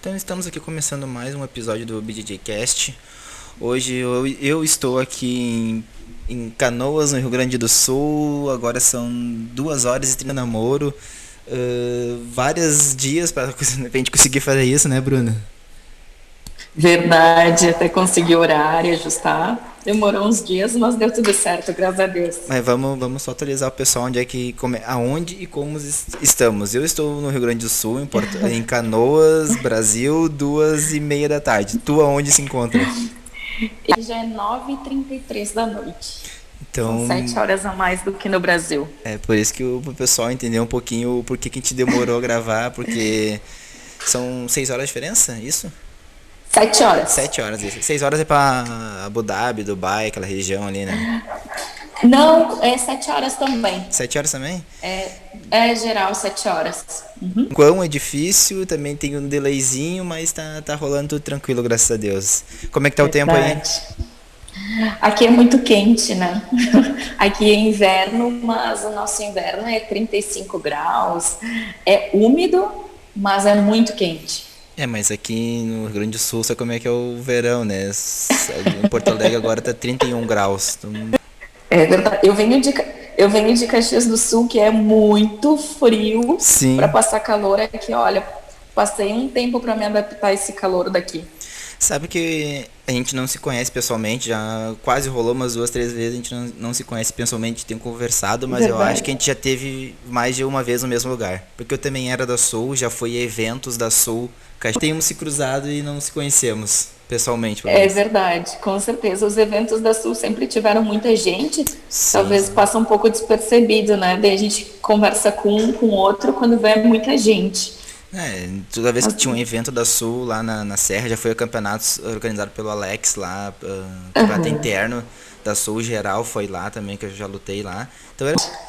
Então estamos aqui começando mais um episódio do BJJ Cast. Hoje eu, eu estou aqui em, em, Canoas, no Rio Grande do Sul. Agora são duas horas e 30 namoro. Uh, vários dias para a gente conseguir fazer isso, né, Bruna? Verdade, até conseguir horário, ajustar. Demorou uns dias, mas deu tudo certo, graças a Deus. Mas vamos, vamos só atualizar o pessoal onde é que como, aonde e como estamos. Eu estou no Rio Grande do Sul, em, Porto, em Canoas, Brasil, duas e meia da tarde. Tu aonde se encontra? E já é 9h33 da noite. Então, São sete horas a mais do que no Brasil. É por isso que o, pessoal entender um pouquinho por que, que a gente demorou a gravar, porque são seis horas de diferença, isso? Sete horas. Sete horas, isso. Seis horas é pra Abu Dhabi, Dubai, aquela região ali, né? Não, é sete horas também. Sete horas também? É, é geral, sete horas. Uhum. Quão é difícil, também tem um delayzinho, mas tá, tá rolando tudo tranquilo, graças a Deus. Como é que tá Verdade. o tempo aí? Aqui é muito quente, né? Aqui é inverno, mas o nosso inverno é 35 graus. É úmido, mas é muito quente. É, mas aqui no Rio Grande do Sul, sabe como é que é o verão, né? Em Porto Alegre agora tá 31 graus. Então... É verdade. Eu venho de, eu venho de Caxias do Sul, que é muito frio. Sim. Para passar calor aqui, olha, passei um tempo para me adaptar a esse calor daqui. Sabe que a gente não se conhece pessoalmente, já quase rolou umas duas, três vezes, a gente não, não se conhece pessoalmente, tem conversado, mas Verdade. eu acho que a gente já teve mais de uma vez no mesmo lugar. Porque eu também era da Sul, já fui a eventos da Sul Temos se cruzado e não se conhecemos pessoalmente. É verdade, com certeza. Os eventos da Sul sempre tiveram muita gente, Sim. talvez passa um pouco despercebido, né? Daí a gente conversa com um, com outro, quando vê muita gente. É, toda vez que tinha um evento da Sul lá na, na Serra, já foi o campeonato organizado pelo Alex lá, uh, campeonato uhum. interno da Sul geral foi lá também, que eu já lutei lá. Então era...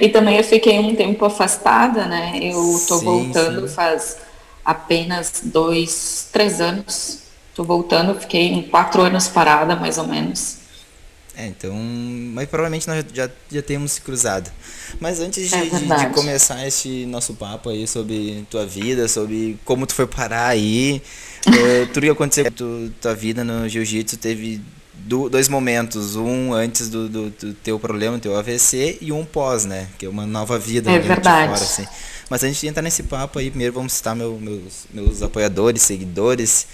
E também eu fiquei um tempo afastada, né? Eu tô sim, voltando sim. faz apenas dois, três anos. Tô voltando, fiquei quatro anos parada, mais ou menos. É, então. Mas provavelmente nós já, já temos se cruzado. Mas antes de, é de, de, começar esse nosso papo aí sobre tua vida, sobre como tu foi parar aí, uh, tudo que aconteceu com tua vida no jiu-jitsu teve do, dois momentos. Um antes do, do, do, teu problema, teu AVC, e um pós, né? Que é uma nova vida. É verdade. Fora, assim. Mas antes de entrar nesse papo aí, primeiro vamos citar meu, meus, meus apoiadores, seguidores.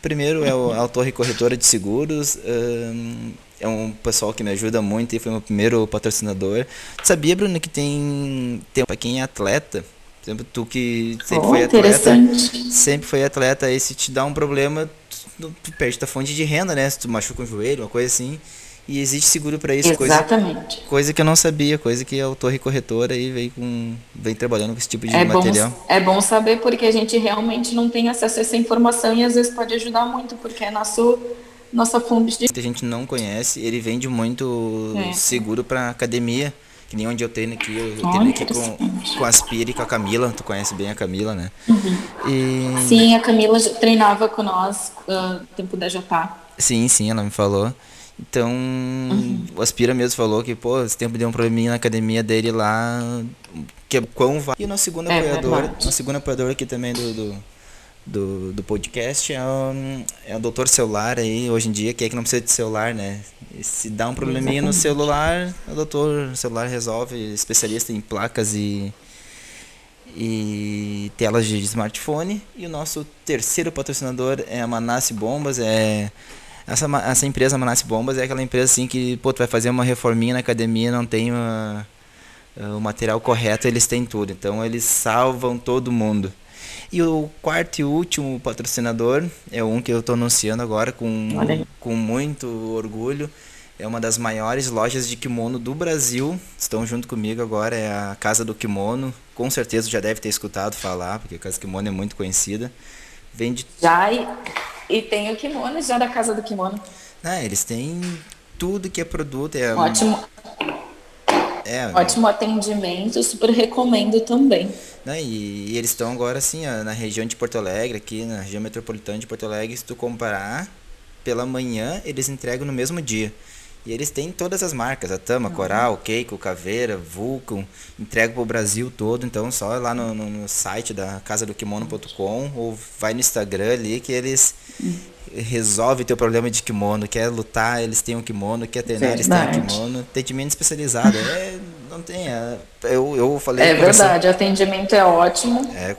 Primeiro é o, a Torre Corretora de Seguros. Um, é um pessoal que me ajuda muito e foi meu primeiro patrocinador. sabia, Bruno, que tem, tem para quem é atleta, por exemplo, tu que sempre oh, foi atleta, sempre foi atleta, aí se te dá um problema, tu, tu perde tua fonte de renda, né? Se tu machuca um joelho, uma coisa assim. E existe seguro para isso. Exatamente. Coisa, coisa, que eu não sabia, coisa que a Torre Corretora aí vem, com, vem trabalhando com esse tipo de é material. Bom, é bom saber porque a gente realmente não tem acesso a essa informação e às vezes pode ajudar muito, porque é nosso nossa fonte de. Muita gente não conhece, ele vende muito é. seguro para academia. Que nem onde eu treino aqui, eu treino aqui com, com a Aspira e com a Camila, tu conhece bem a Camila, né? Uhum. E... Sim, a Camila treinava com nós uh, tempo da Jatá. Sim, sim, ela me falou. Então, uhum. o Aspira mesmo falou que, pô, esse tempo deu um probleminha na academia dele lá, que é quão vai. E o nosso segundo é apoiador, nosso segundo apoiador aqui também do, do do, do podcast é o, é o doutor celular aí, hoje em dia, que é que não precisa de celular, né? E se dá um probleminha Exatamente. no celular, o doutor celular resolve, especialista em placas e, e telas de smartphone. E o nosso terceiro patrocinador é a Manasse Bombas, é... Essa, essa empresa Manasse Bombas é aquela empresa assim que, pô, tu vai fazer uma reforminha na academia, não tem uma, o material correto, eles têm tudo. Então eles salvam todo mundo. E o quarto e último patrocinador é um que eu estou anunciando agora com, com muito orgulho. É uma das maiores lojas de kimono do Brasil. Estão junto comigo agora, é a Casa do Kimono. Com certeza já deve ter escutado falar, porque a Casa do Kimono é muito conhecida. Vende. Já e, e tem o kimono já da Casa do Kimono. Ah, eles têm tudo que é produto. É Ótimo. É, Ótimo atendimento, super recomendo também. Né? E, e, eles estão agora assim, ó, na região de Porto Alegre, aqui na região metropolitana de Porto Alegre, se tu comparar, pela manhã eles entregam no mesmo dia. E eles têm todas as marcas, a Tama, uhum. Coral, Keiko, Caveira, Vulcan, entrega pro Brasil todo, então só lá no, no, no site da casa do kimono.com ou vai no Instagram ali que eles uhum. Resolvem teu problema de kimono, quer lutar, eles têm um kimono, quer treinar, eles têm um kimono, atendimento especializado, é, não tem, é, eu, eu falei... É verdade, atendimento é ótimo. É,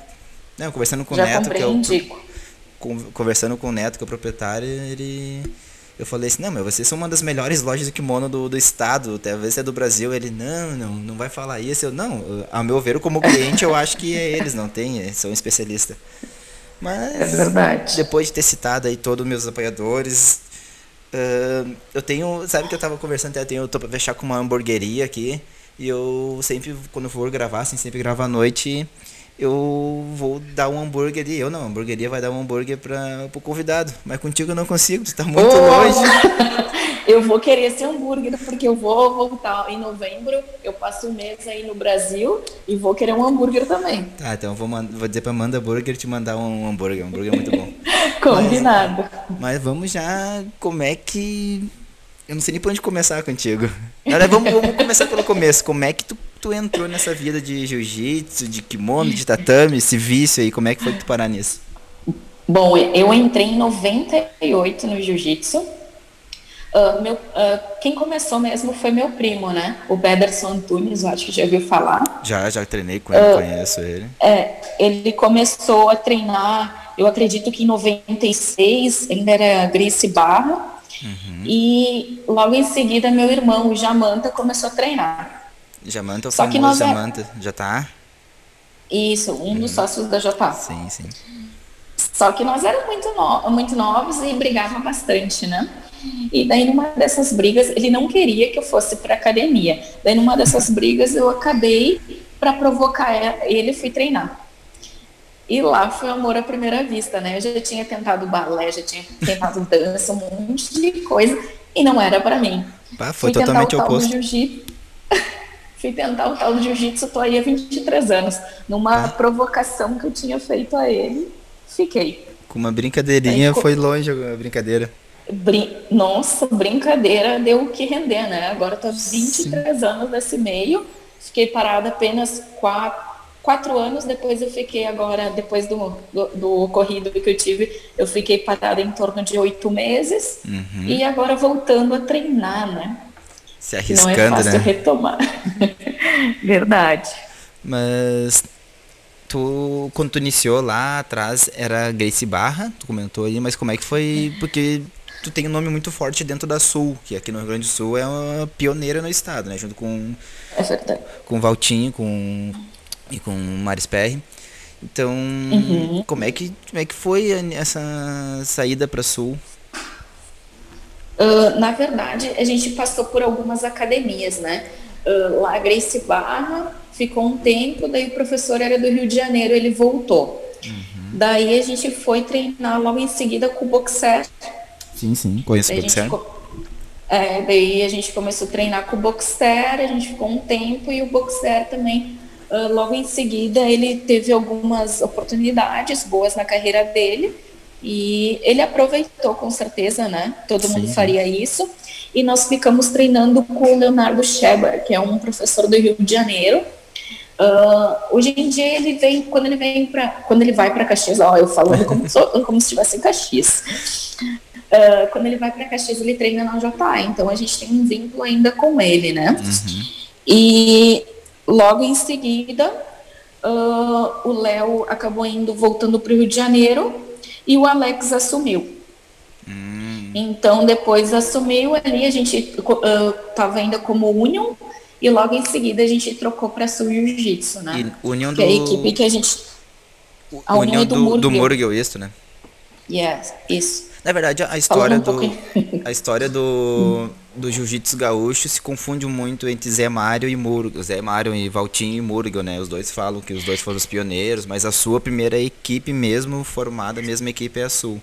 não, conversando com Já o Neto, que é o, conversando com o Neto, que é o proprietário, ele eu falei assim, não, mas vocês são uma das melhores lojas de kimono do, do estado, talvez é do Brasil. Ele, não, não, não vai falar isso. Eu, não, a meu ver, como cliente, eu acho que é eles, não tem, são especialistas. Mas, é verdade. depois de ter citado aí todos os meus apoiadores, uh, eu tenho, sabe que eu tava conversando, eu, tenho, eu tô pra fechar com uma hamburgueria aqui, e eu sempre, quando for gravar, assim, sempre gravo à noite, eu vou dar um hambúrguer ali. Eu não, a hamburgueria vai dar um hambúrguer para o convidado. Mas contigo eu não consigo, tu está muito oh! longe. eu vou querer esse hambúrguer, porque eu vou voltar em novembro. Eu passo um mês aí no Brasil e vou querer um hambúrguer também. Tá, então eu vou, vou dizer para Amanda Burger te mandar um hambúrguer. Um hambúrguer é muito bom. Combinado. Mas, mas vamos já. Como é que. Eu não sei nem por onde começar contigo. Agora, vamos, vamos começar pelo começo. Como é que tu tu entrou nessa vida de jiu-jitsu, de kimono, de tatame, esse vício aí? Como é que foi que tu parar nisso? Bom, eu entrei em 98 no jiu-jitsu. Uh, meu, uh, quem começou mesmo foi meu primo, né? O Bederson Antunes, eu acho que já ouviu falar. Já, já treinei com ele, uh, conheço ele. É, ele começou a treinar, eu acredito que em 96, ainda era Grace Barra. Uhum. E logo em seguida, meu irmão, o Jamanta, começou a treinar. Jamanta, o Só que nós é- Jamanta, é... Isso, um dos uhum. sócios da JA. Sim, sim. Só que nós éramos muito, no... muito novos e brigavam bastante, né? E daí numa dessas brigas, ele não queria que eu fosse para academia. Daí numa dessas brigas eu acabei para provocar ele fui treinar. E lá foi amor à primeira vista, né? Eu já tinha tentado balé, já tinha tentado dança, um monte de coisa e não era para mim. Bah, foi fui totalmente oposto. Jiu-jitsu fui tentar o tal do jiu-jitsu, tô aí há 23 anos. Numa provocação que eu tinha feito a ele, fiquei. Com uma brincadeirinha aí, foi longe a brincadeira. Brin Nossa, brincadeira deu o que render, né? Agora tô há 23 Sim. anos nesse meio, fiquei parada apenas quatro, quatro anos, depois eu fiquei agora, depois do, do, do, ocorrido que eu tive, eu fiquei parada em torno de oito meses, uhum. e agora voltando a treinar, né? Se arriscando, não é fácil né? retomar. Verdade. Mas tu, quando tu iniciou lá atrás, era Grace Barra, tu comentou aí, mas como é que foi? Porque tu tem um nome muito forte dentro da Sul, que aqui no Rio Grande do Sul é uma pioneira no estado, né? Junto com, é com Valtinho com, e com Maris Perry. Então, uhum. como, é que, como é que foi essa saída para Sul? Uh, na verdade, a gente passou por algumas academias, né? Uh, lá, Grace Barra ficou um tempo, daí o professor era do Rio de Janeiro, ele voltou. Uhum. Daí a gente foi treinar logo em seguida com o Boxer. Sim, sim, conheço o Boxer. É, daí a gente começou a treinar com o Boxer, a gente ficou um tempo e o Boxer também, uh, logo em seguida, ele teve algumas oportunidades boas na carreira dele e ele aproveitou com certeza, né? Todo Sim. mundo faria isso. E nós ficamos treinando com o Leonardo Scheber, que é um professor do Rio de Janeiro. Uh, hoje em dia ele vem, quando ele vem para, quando ele vai para Caxias, ó, eu falando como, como se estivesse em Caxias. Uh, quando ele vai para Caxias, ele treina na JA, então a gente tem um vínculo ainda com ele, né? Uhum. E logo em seguida, uh, o Léo acabou indo voltando para o Rio de Janeiro e o Alex assumiu. Hum. Então, depois assumiu ali, a gente estava uh, ainda como Union, e logo em seguida a gente trocou para Sul Jiu-Jitsu, né? E Union que é a equipe que a gente. A do, do Murgel. Do Murgel, isso, né? Yes, isso. Na verdade, a história um do a história do, do jiu-jitsu gaúcho se confunde muito entre Zé Mário e Murgo, Zé Mário e Valtinho e Murgo, né? Os dois falam que os dois foram os pioneiros, mas a sua primeira equipe mesmo formada, a mesma equipe é a Sul.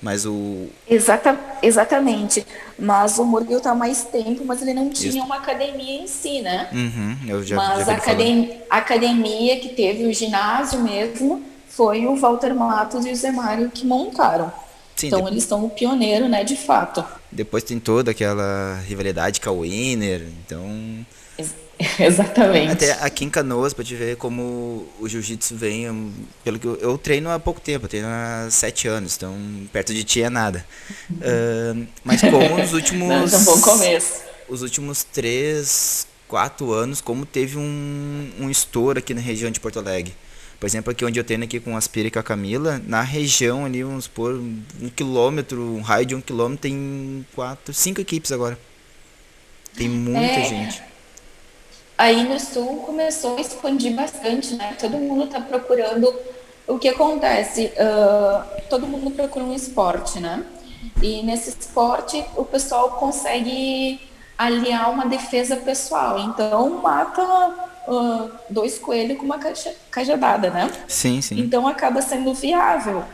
Mas o Exata, exatamente. Mas o Murgel está mais tempo, mas ele não tinha Isso. uma academia em si, né? Uhum, eu já, mas já a academia, a academia que teve o ginásio mesmo foi o Walter Matos e o Zé Mário que montaram. Sim, então de... eles são o pioneiro, né, de fato. Depois tem toda aquela rivalidade com a Winner, então... Exatamente. Até aqui em Canoas, pra te ver como o jiu-jitsu vem, pelo que eu, eu, treino há pouco tempo, eu treino há sete anos, então perto de ti é nada. Uh, mas como os últimos... Não, é um bom começo. Os últimos três, quatro anos, como teve um, um estouro aqui na região de Porto Alegre. Por exemplo, aqui onde eu treino aqui com a Aspira e com a Camila, na região ali, vamos supor, um quilômetro, um raio de um quilômetro, tem quatro, cinco equipes agora. Tem muita é, gente. Aí no sul começou a expandir bastante, né? Todo mundo está procurando. O que acontece? Uh, todo mundo procura um esporte, né? E nesse esporte o pessoal consegue aliar uma defesa pessoal. Então mata uh, dois coelhos com uma cajadada, né? Sim, sim. Então acaba sendo viável.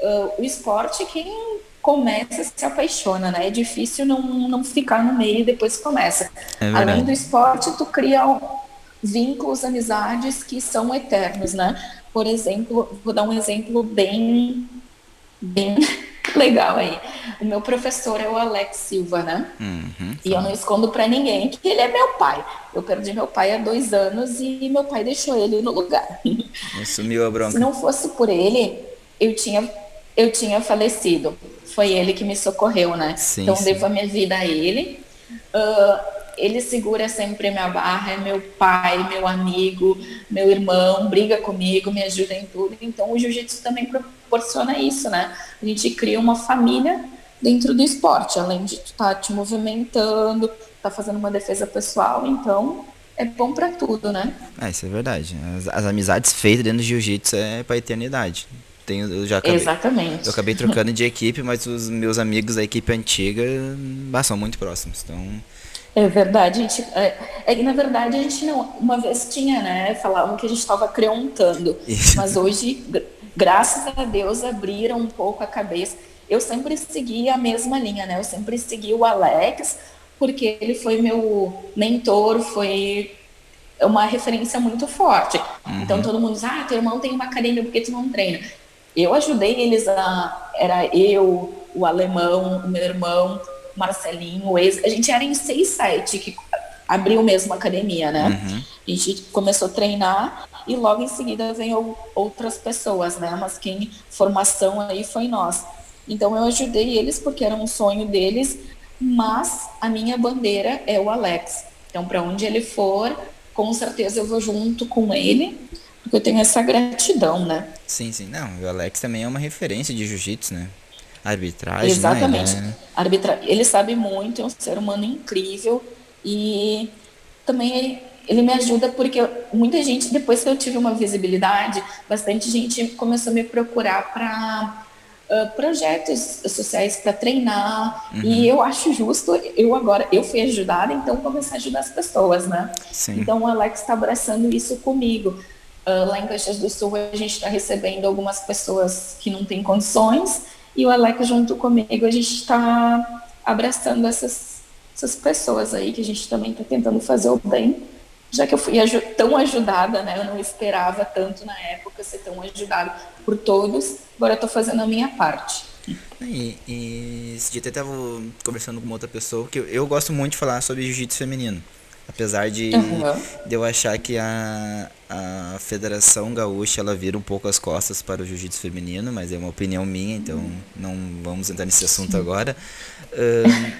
Uh, o esporte, quem começa se apaixona, né? É difícil não, não ficar no meio e depois começa. É Além do esporte, tu cria vínculos, amizades que são eternos, né? Por exemplo, vou dar um exemplo bem, bem legal aí. O meu professor é o Alex Silva, né? Uhum, e eu não escondo para ninguém que ele é meu pai. Eu perdi meu pai há dois anos e meu pai deixou ele no lugar. Sumiu a bronca. Se não fosse por ele, eu tinha, eu tinha falecido. Foi ele que me socorreu, né? Sim, então sim. devo a minha vida a ele. Uh, ele segura sempre minha barra, é meu pai, meu amigo, meu irmão, briga comigo, me ajuda em tudo. Então o jiu-jitsu também proporciona isso, né? A gente cria uma família dentro do esporte, além de estar tá te movimentando, tá fazendo uma defesa pessoal, então é bom para tudo, né? É, isso é verdade. As, as amizades feitas dentro do jiu-jitsu é para eternidade. Tenho, eu já acabei, Exatamente. Eu acabei trocando de equipe, mas os meus amigos da equipe antiga são muito próximos. Então, é verdade, a gente, é, é, na verdade a gente não, uma vez tinha, né, falavam que a gente estava creontando, mas hoje, graças a Deus, abriram um pouco a cabeça. Eu sempre segui a mesma linha, né, eu sempre segui o Alex, porque ele foi meu mentor, foi uma referência muito forte. Uhum. Então todo mundo diz, ah, teu irmão tem uma academia, por que tu não treina? Eu ajudei eles a, era eu, o alemão, o meu irmão, Marcelinho, o ex, a gente era em seis, sete que abriu mesmo a academia, né? Uhum. A gente começou a treinar e logo em seguida veio outras pessoas, né? Mas quem formação aí foi nós. Então eu ajudei eles porque era um sonho deles, mas a minha bandeira é o Alex. Então para onde ele for, com certeza eu vou junto com ele, porque eu tenho essa gratidão, né? Sim, sim. Não, o Alex também é uma referência de jiu-jitsu, né? Arbitragem, Exatamente. Né? Arbitra... Ele sabe muito, é um ser humano incrível e também ele, ele me ajuda porque muita gente, depois que eu tive uma visibilidade, bastante gente começou a me procurar para Uh, projetos sociais para treinar uhum. e eu acho justo eu agora eu fui ajudada então começar a ajudar as pessoas né Sim. então o Alex está abraçando isso comigo uh, lá em Caxias do Sul a gente está recebendo algumas pessoas que não têm condições e o Alex, junto comigo, a gente está abraçando essas, essas pessoas aí, que a gente também está tentando fazer o bem. Já que eu fui tão ajudada, né? Eu não esperava tanto na época ser tão ajudada por todos. Agora eu estou fazendo a minha parte. E, e esse dia até estava conversando com uma outra pessoa, que eu, eu gosto muito de falar sobre jiu-jitsu feminino. Apesar de, uhum. de eu achar que a, a Federação Gaúcha ela vira um pouco as costas para o jiu-jitsu feminino, mas é uma opinião minha, então não vamos entrar nesse assunto agora. Uh,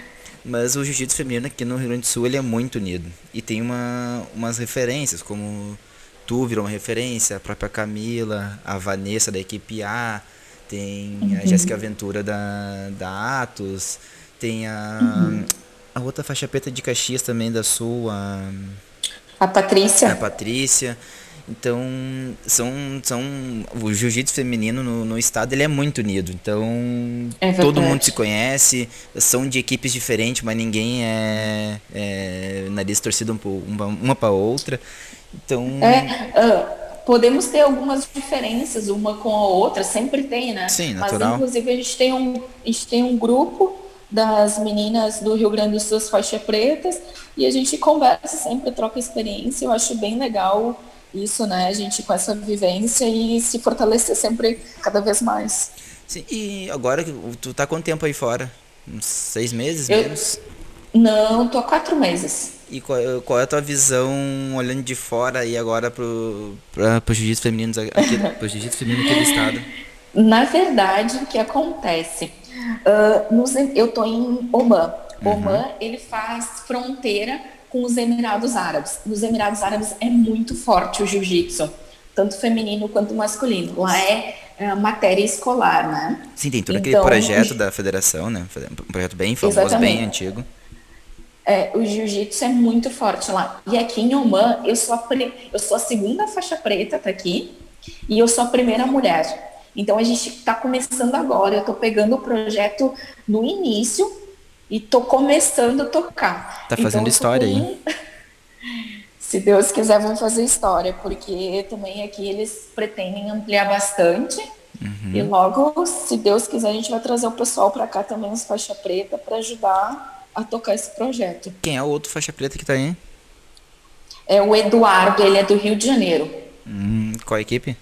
mas o jiu-jitsu feminino aqui no Rio Grande do Sul ele é muito unido. E tem uma, umas referências, como tu virou uma referência, a própria Camila, a Vanessa da equipe A, tem uhum. a Jéssica Aventura da, da Atos, tem a. Uhum a outra faixa preta de Caxias também da Sul, a. A Patrícia. A Patrícia. Então, são, são o jiu-jitsu feminino no, no, estado ele é muito unido. Então, é todo mundo se conhece, são de equipes diferentes, mas ninguém é, é nariz torcido uma, uma para outra. Então, é, uh, podemos ter algumas diferenças uma com a outra, sempre tem, né? Sim, natural. Mas inclusive a gente tem um, a gente tem um grupo das meninas do Rio Grande do Sul, as faixas pretas, e a gente conversa sempre, troca experiência. Eu acho bem legal isso, né? A gente com essa vivência e se fortalecer sempre cada vez mais. Sim, e agora, tu tá quanto tempo aí fora? Uns seis meses, eu, menos? Não, tô há quatro meses. E qual, qual, é a tua visão olhando de fora e agora pro, pra, pro jiu-jitsu feminino, aqui, pro jiu-jitsu feminino aqui do estado? Na verdade, o que acontece? Uh, nos, eu tô em Oman. Uhum. Oman, ele faz fronteira com os Emirados Árabes. Nos Emirados Árabes é muito forte o jiu-jitsu, tanto feminino quanto masculino. Lá é, é matéria escolar, né? Sim, tem todo então, aquele projeto da federação, né? Um projeto bem famoso, exatamente. bem antigo. É, o jiu-jitsu é muito forte lá. E aqui em Oman, eu sou a, eu sou a segunda faixa preta, tá aqui, e eu sou a primeira mulher. Então a gente está começando agora. Eu estou pegando o projeto no início e estou começando a tocar. Tá fazendo então, história aí. Se Deus quiser, vamos fazer história, porque também aqui eles pretendem ampliar bastante. Uhum. E logo, se Deus quiser, a gente vai trazer o pessoal para cá também, os faixa preta, para ajudar a tocar esse projeto. Quem é o outro faixa preta que está aí? É o Eduardo, ele é do Rio de Janeiro. Hum, qual a equipe?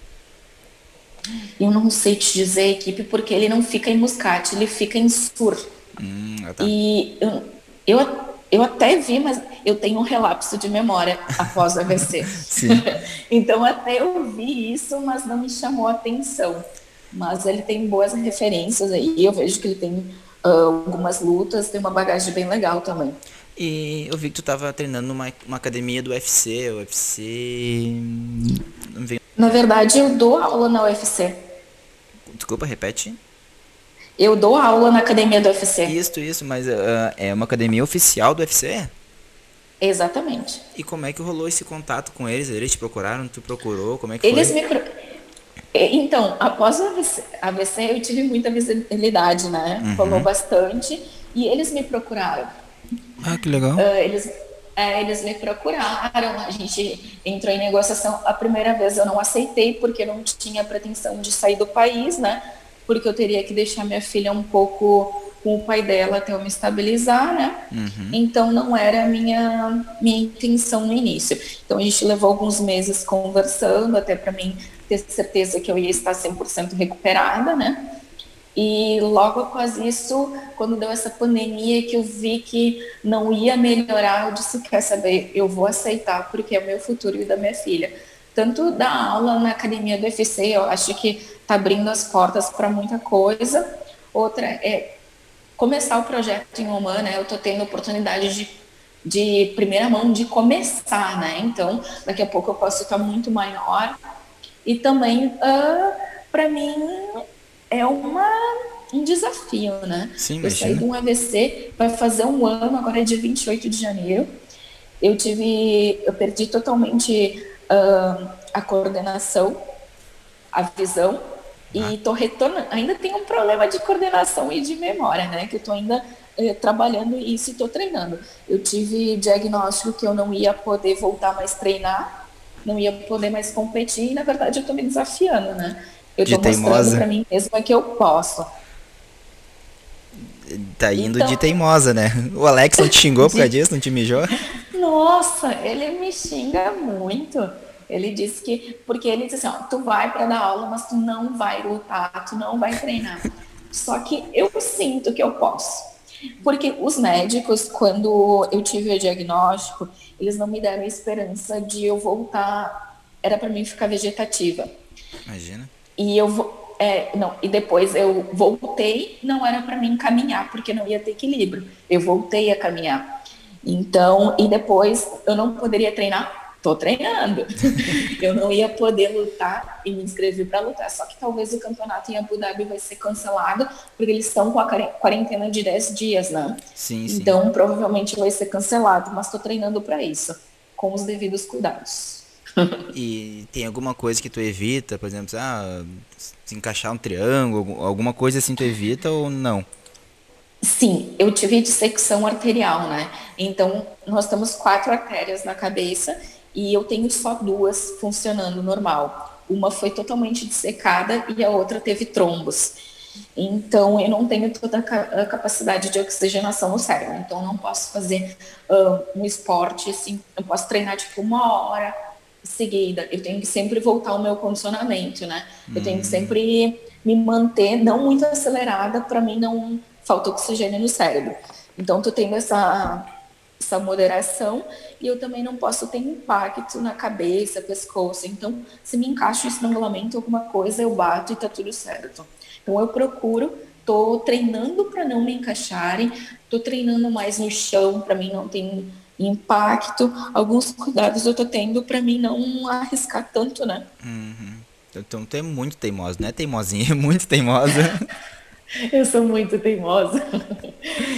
Eu não sei te dizer a equipe porque ele não fica em Muscat, ele fica em Sur. Hum, ah, tá. E eu, eu, eu, até vi, mas eu tenho um relapso de memória após o AVC. então até eu vi isso, mas não me chamou a atenção. Mas ele tem boas referências aí, eu vejo que ele tem uh, algumas lutas, tem uma bagagem bem legal também. E eu vi que tu estava treinando numa uma academia do UFC, UFC. Vem na verdade, eu dou aula na UFC. Desculpa, repete. Eu dou aula na academia do UFC. Isso, isso, mas uh, é uma academia oficial do UFC? Exatamente. E como é que rolou esse contato com eles? Eles te procuraram? Tu procurou? Como é que eles foi? Me pro... Então, após o AVC, AVC, eu tive muita visibilidade, né? Uhum. Falou bastante. E eles me procuraram. Ah, que legal. Uh, eles é, eles me procuraram, a gente entrou em negociação. A primeira vez eu não aceitei porque não tinha pretensão de sair do país, né? Porque eu teria que deixar minha filha um pouco com o pai dela até eu me estabilizar, né? Uhum. Então não era a minha, minha intenção no início. Então a gente levou alguns meses conversando até para mim ter certeza que eu ia estar 100% recuperada, né? E logo após isso, quando deu essa pandemia, que eu vi que não ia melhorar, eu disse: quer saber, eu vou aceitar, porque é o meu futuro e da minha filha. Tanto da aula na academia do UFC, eu acho que está abrindo as portas para muita coisa. Outra é começar o projeto em Oman, né? Eu estou tendo oportunidade de, de primeira mão de começar, né? Então, daqui a pouco eu posso ficar muito maior. E também, uh, ah, para mim, é uma, um desafio, né? Sim, eu saí de um AVC, vai fazer um ano, agora é dia 28 de janeiro. Eu tive, eu perdi totalmente uh, a coordenação, a visão. E tô retornando. Ainda tem um problema de coordenação e de memória, né? Que eu tô ainda eh, trabalhando isso e tô treinando. Eu tive diagnóstico que eu não ia poder voltar mais treinar, não ia poder mais competir, e na verdade eu tô me desafiando, né? Eu de tô teimosa. mostrando pra mim mesma que eu posso. Tá indo então, de teimosa, né? O Alex não te xingou por causa disso? Não te mijou? Nossa, ele me xinga muito. Ele disse que. Porque ele disse assim: ó, tu vai para dar aula, mas tu não vai lutar, tu não vai treinar. Só que eu sinto que eu posso. Porque os médicos, quando eu tive o diagnóstico, eles não me deram esperança de eu voltar. Era para mim ficar vegetativa. Imagina. E eu é, não, e depois eu voltei, não era para mim caminhar, porque não ia ter equilíbrio. Eu voltei a caminhar. Então, e depois eu não poderia treinar, tô treinando. eu não ia poder lutar e me inscrever para lutar. Só que talvez o campeonato em Abu Dhabi vai ser cancelado, porque eles estão com a quarentena de 10 dias, né? Sim, sim. Então, provavelmente vai ser cancelado, mas tô treinando para isso, com os devidos cuidados. e tem alguma coisa que tu evita, por exemplo, ah, se encaixar um triângulo, alguma coisa assim tu evita ou não? Sim, eu tive dissecção arterial, né? Então, nós temos quatro artérias na cabeça e eu tenho só duas funcionando normal. Uma foi totalmente dissecada e a outra teve trombos. Então, eu não tenho toda a capacidade de oxigenação no cérebro. Então, eu não posso fazer uh, um esporte assim. Eu posso treinar tipo uma hora seguida. Eu tenho que sempre voltar ao meu condicionamento, né? Uhum. Eu tenho que uhum. sempre me manter não muito acelerada para mim não falta oxigênio no cérebro. Então, tô tendo essa essa moderação e eu também não posso ter impacto na cabeça, pescoço. Então, se me encaixa um estrangulamento, alguma coisa, eu bato e tá tudo certo. Então, eu procuro, tô treinando para não me encaixarem, tô treinando mais no chão para mim não ter impacto. Alguns cuidados eu tô tendo para mim não arriscar tanto, né? Uhum. Então, tu é muito teimosa, não é teimosinha, muito teimosa. Eu sou muito teimosa.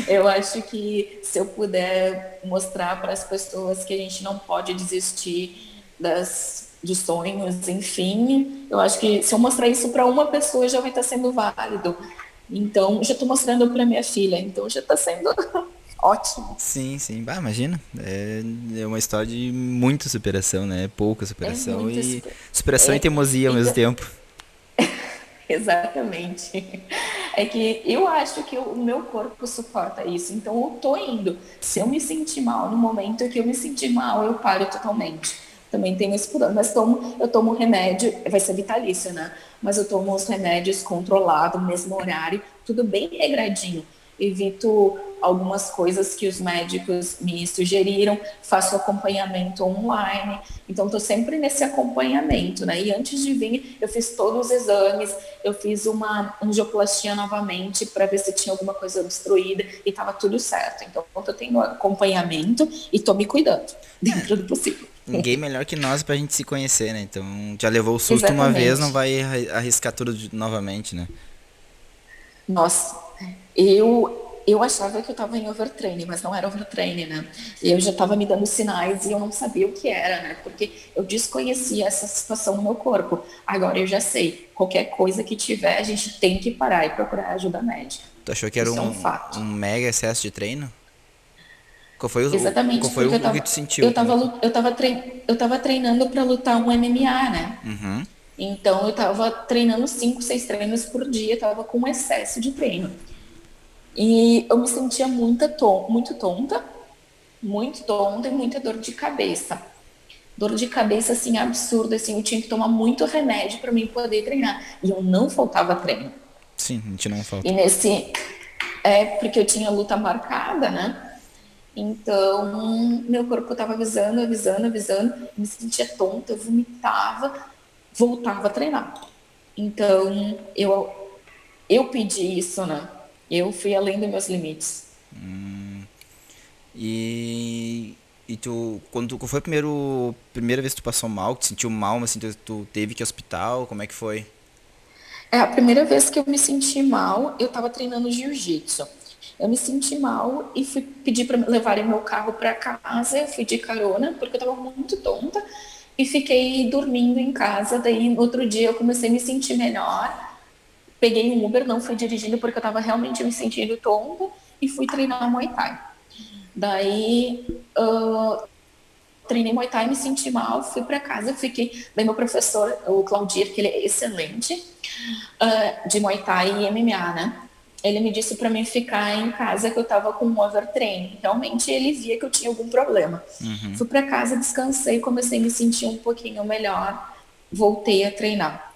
Eu acho que se eu puder mostrar para as pessoas que a gente não pode desistir das, dos sonhos, enfim, eu acho que se eu mostrar isso para uma pessoa já vai estar sendo válido. Então, já estou mostrando para minha filha, então já está sendo ótimo. Sim, sim. Imagina. É, é uma história de muita superação, né? Pouca superação é e super... superação é, e teimosia ao mesmo tempo. Exatamente. É que eu acho que o meu corpo suporta isso, então eu tô indo. Se eu me sentir mal no momento que eu me sentir mal, eu paro totalmente. Também tenho esse problema, mas tomo, eu tomo remédio, vai ser vitalício, né? Mas eu tomo os remédios controlado, mesmo horário, tudo bem regradinho evito algumas coisas que os médicos me sugeriram, faço acompanhamento online, então estou sempre nesse acompanhamento, né? E antes de vir, eu fiz todos os exames, eu fiz uma angioplastia novamente para ver se tinha alguma coisa obstruída e estava tudo certo. Então estou tendo acompanhamento e estou me cuidando dentro do possível. Ninguém melhor que nós para a gente se conhecer, né? Então já levou o susto Exatamente. uma vez, não vai arriscar tudo novamente, né? Nossa, eu eu achava que eu estava em overtraining, mas não era overtraining, né? Eu já estava me dando sinais e eu não sabia o que era, né? Porque eu desconhecia essa situação no meu corpo. Agora eu já sei. Qualquer coisa que tiver, a gente tem que parar e procurar ajuda médica. Tu achou que era um, é um, um, mega excesso de treino? Qual foi o, Exatamente, qual foi o, tava, que tu sentiu? Eu estava eu tava trein, eu tava treinando para lutar um MMA, né? Uhum. Então eu estava treinando cinco, seis treinos por dia, estava com excesso de treino. E eu me sentia muita ton muito tonta, muito tonta e muita dor de cabeça. Dor de cabeça, assim, absurda, assim, eu tinha que tomar muito remédio para mim poder treinar. E eu não faltava treino. Sim, a gente não falta. E nesse... É, porque eu tinha luta marcada, né? Então, meu corpo estava avisando, avisando, avisando, me sentia tonta, eu vomitava, voltava a treinar. Então, eu, eu pedi isso, né? Eu fui além dos meus limites. Hum, e, e tu, quando tu, foi a primeiro, primeira vez que tu passou mal, que tu sentiu mal, mas assim, tu, tu teve que ir ao hospital, como é que foi? É, a primeira vez que eu me senti mal, eu estava treinando jiu-jitsu. Eu me senti mal e fui pedir para levarem meu carro para casa. Eu fui de carona, porque eu estava muito tonta. E fiquei dormindo em casa. Daí, no outro dia, eu comecei a me sentir melhor peguei um Uber, não fui dirigindo porque eu estava realmente me sentindo tonta e fui treinar Muay Thai. Daí, uh, treinei Muay Thai, me senti mal, fui para casa, fiquei. Daí, meu professor, o Claudir, que ele é excelente uh, de Muay Thai e MMA, né? Ele me disse para mim ficar em casa que eu estava com um overtraining. Realmente ele via que eu tinha algum problema. Uhum. Fui para casa, descansei, comecei a me sentir um pouquinho melhor, voltei a treinar.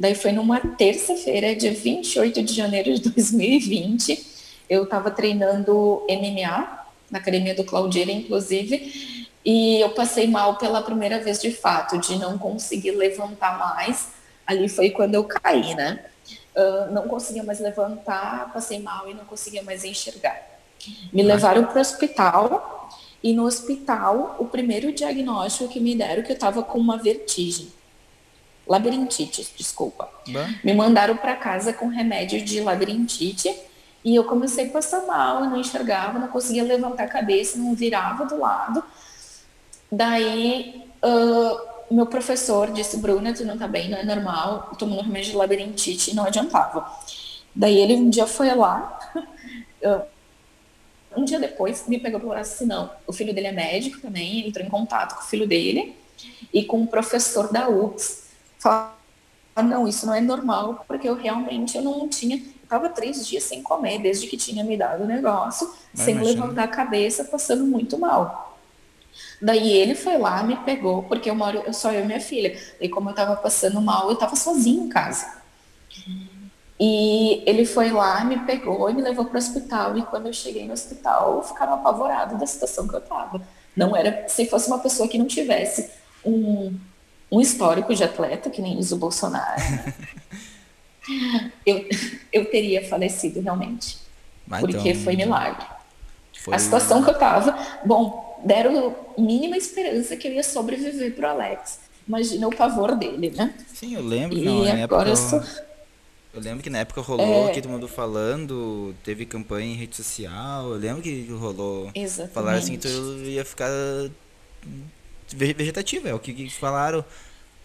Daí foi numa terça-feira, dia 28 de janeiro de 2020. Eu estava treinando MMA na academia do Claudier, inclusive, e eu passei mal pela primeira vez de fato, de não conseguir levantar mais. Ali foi quando eu caí, né? Uh, não conseguia mais levantar, passei mal e não conseguia mais enxergar. Me levaram para o hospital e no hospital o primeiro diagnóstico que me deram que eu estava com uma vertigem labirintite, desculpa. Me mandaram para casa com remédio de labirintite e eu comecei a passar mal, eu não enxergava, não conseguia levantar a cabeça, não virava do lado. Daí, uh, meu professor disse, Bruna, tu não tá bem, não é normal, tomando remédio de labirintite e não adiantava. Daí ele um dia foi lá, um dia depois me pegou pelo braço assim, não, o filho dele é médico também, ele entrou em contato com o filho dele e com o professor da UPS falar, não, isso não é normal, porque eu realmente eu não tinha, estava três dias sem comer, desde que tinha me dado o negócio, sem imagina. levantar a cabeça, passando muito mal. Daí ele foi lá, me pegou, porque eu moro, eu só eu e minha filha. E como eu estava passando mal, eu estava sozinha em casa. E ele foi lá, me pegou e me levou para o hospital. E quando eu cheguei no hospital, ficaram apavorados da situação que eu estava. Não era, se fosse uma pessoa que não tivesse um, um histórico de atleta, que nem diz o Bolsonaro, eu, eu teria falecido realmente. Mas porque então, foi milagre. Foi... A situação que eu estava, bom, deram mínima esperança que eu ia sobreviver para o Alex. Imagina o pavor dele, né? Sim, eu lembro. E não, agora época... eu sou eu lembro que na época rolou é... todo mundo falando, teve campanha em rede social, eu lembro que rolou. Exatamente. Falaram assim que tu ia ficar vegetativa, é o que falaram.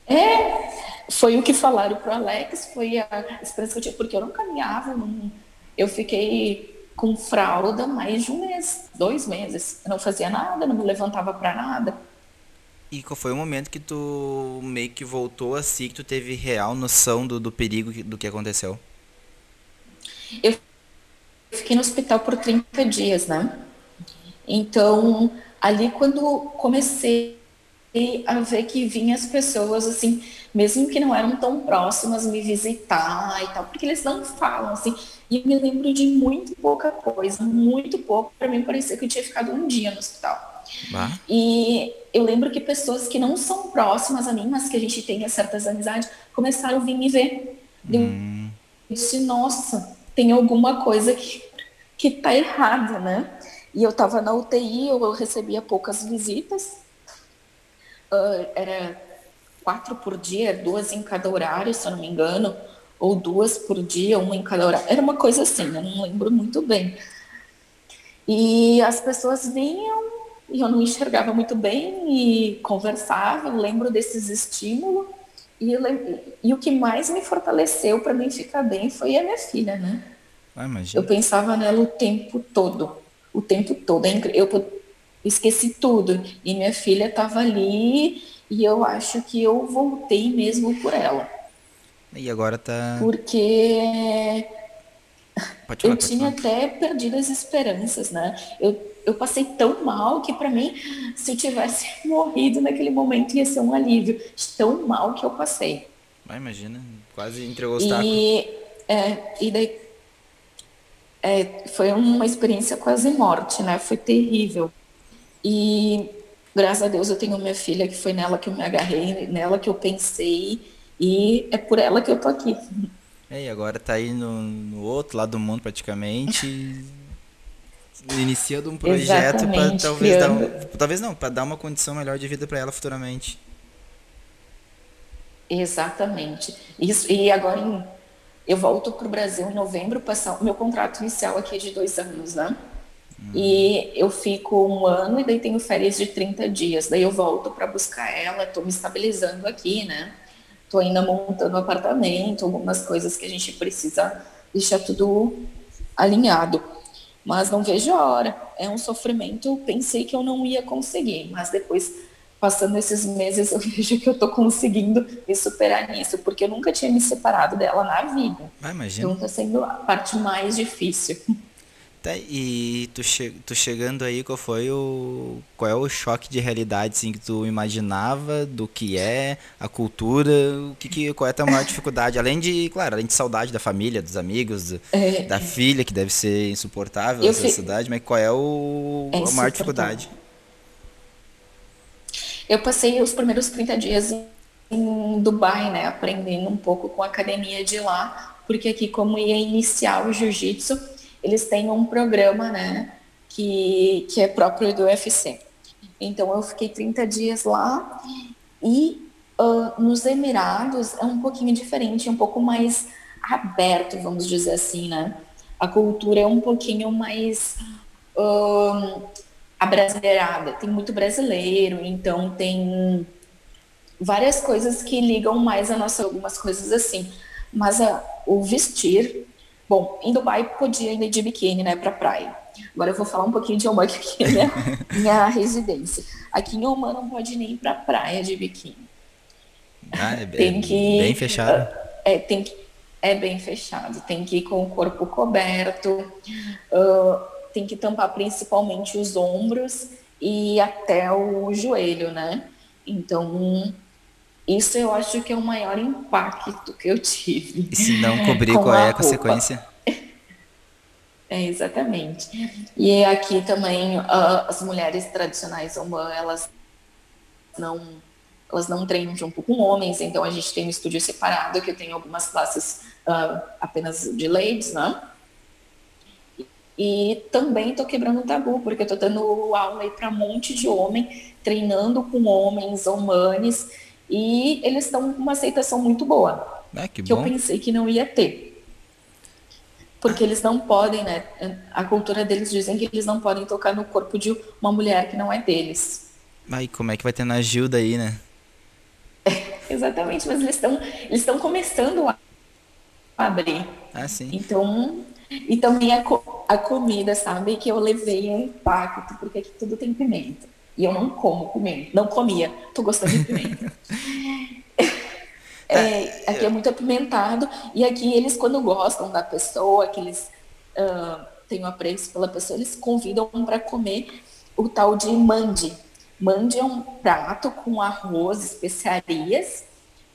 É, foi o que falaram pro Alex, foi a experiência que eu tinha, porque eu não caminhava, não, eu fiquei com fralda mais de um mês, dois meses. Eu não fazia nada, não me levantava para nada. E qual foi o momento que tu meio que voltou assim, que tu teve real noção do, do perigo do que aconteceu? Eu fiquei no hospital por 30 dias, né? Então, ali quando comecei a ver que vinham as pessoas, assim, mesmo que não eram tão próximas, me visitar e tal, porque eles não falam, assim, e eu me lembro de muito pouca coisa, muito pouco, para mim parecia que eu tinha ficado um dia no hospital. Ah. E eu lembro que pessoas que não são próximas a mim, mas que a gente tem certas amizades, começaram a vir me ver. Hum. Eu disse, nossa, tem alguma coisa que, que tá errada, né? E eu estava na UTI, eu recebia poucas visitas. Uh, era quatro por dia, duas em cada horário, se eu não me engano, ou duas por dia, uma em cada horário. Era uma coisa assim, eu não lembro muito bem. E as pessoas vinham e eu não enxergava muito bem e conversava, eu lembro desses estímulos. E, eu, e o que mais me fortaleceu para mim ficar bem foi a minha filha, né? Ah, eu pensava nela o tempo todo, o tempo todo. É eu esqueci tudo e minha filha estava ali e eu acho que eu voltei mesmo por ela. E agora tá. Porque falar, eu tinha até perdido as esperanças, né? Eu eu passei tão mal que para mim, se eu tivesse morrido naquele momento, ia ser um alívio. Tão mal que eu passei. Mas imagina, quase entregou os. E, é, e daí é, foi uma experiência quase morte, né? Foi terrível. E graças a Deus eu tenho minha filha, que foi nela que eu me agarrei, nela que eu pensei, e é por ela que eu tô aqui. É, e agora tá aí no, no outro lado do mundo praticamente iniciando um projeto para talvez dar um, talvez não, para dar uma condição melhor de vida para ela futuramente. Exatamente. Isso e agora em, eu volto para o Brasil em novembro passar o meu contrato inicial aqui é de dois anos, né? Hum. E eu fico um ano e daí tenho férias de 30 dias. Daí eu volto para buscar ela, estou me estabilizando aqui, né? Estou ainda montando um apartamento, algumas coisas que a gente precisa deixar tudo alinhado mas não vejo a hora. É um sofrimento, pensei que eu não ia conseguir, mas depois, passando esses meses, eu vejo que eu estou conseguindo me superar nisso, porque eu nunca tinha me separado dela na vida. Ah, imagina. Então está sendo a parte mais difícil. Tá, e tu, che tu chegando aí, qual foi o. Qual é o choque de realidade assim, que tu imaginava do que é a cultura? O que, que qual é a tua maior dificuldade? Além de, claro, além de saudade da família, dos amigos, do, é, da filha, que deve ser insuportável essa fi... cidade, mas qual é, o, é a maior dificuldade? Eu passei os primeiros 30 dias em Dubai, né? Aprendendo um pouco com a academia de lá, porque aqui, como ia iniciar o jiu-jitsu eles têm um programa, né, que, que é próprio do UFC. Então eu fiquei 30 dias lá e uh, nos Emirados é um pouquinho diferente, é um pouco mais aberto, vamos dizer assim, né? A cultura é um pouquinho mais uh, abrasileirada, tem muito brasileiro, então tem várias coisas que ligam mais a nossa algumas coisas assim. Mas o vestir Bom, em Dubai podia ir de biquíni, né, pra praia. Agora eu vou falar um pouquinho de Oman, que é minha, minha residência. Aqui em Oman não pode nem ir pra praia de biquíni. Ah, é bem, que, bem fechado? É, tem que, é bem fechado. Tem que ir com o corpo coberto, uh, tem que tampar principalmente os ombros e até o joelho, né? Então, Isso eu acho que é o maior impacto que eu tive. E se não cobrir, qual é a, a consequência? É, exatamente. E aqui também uh, as mulheres tradicionais Oman, elas não elas não treinam junto com homens, então a gente tem um estúdio separado, que eu tenho algumas classes uh, apenas de ladies, né? E também estou quebrando o tabu, porque estou dando aula aí para um monte de homem, treinando com homens, humanes, e eles estão com uma aceitação muito boa. Ah, que, que eu pensei que não ia ter. Porque eles não podem, né? A cultura deles dizem que eles não podem tocar no corpo de uma mulher que não é deles. Aí como é que vai ter na Gilda aí, né? Exatamente, mas eles estão eles estão começando a abrir. Ah, sim. Então, e também a, a comida, sabe? Que eu levei um impacto, porque aqui tudo tem pimenta. E eu não como pimenta. Não comia. Tô gostando de pimenta. é, aqui é muito apimentado. E aqui eles, quando gostam da pessoa, que eles uh, têm um apreço pela pessoa, eles convidam para comer o tal de mandi. Mandi é um prato com arroz, especiarias,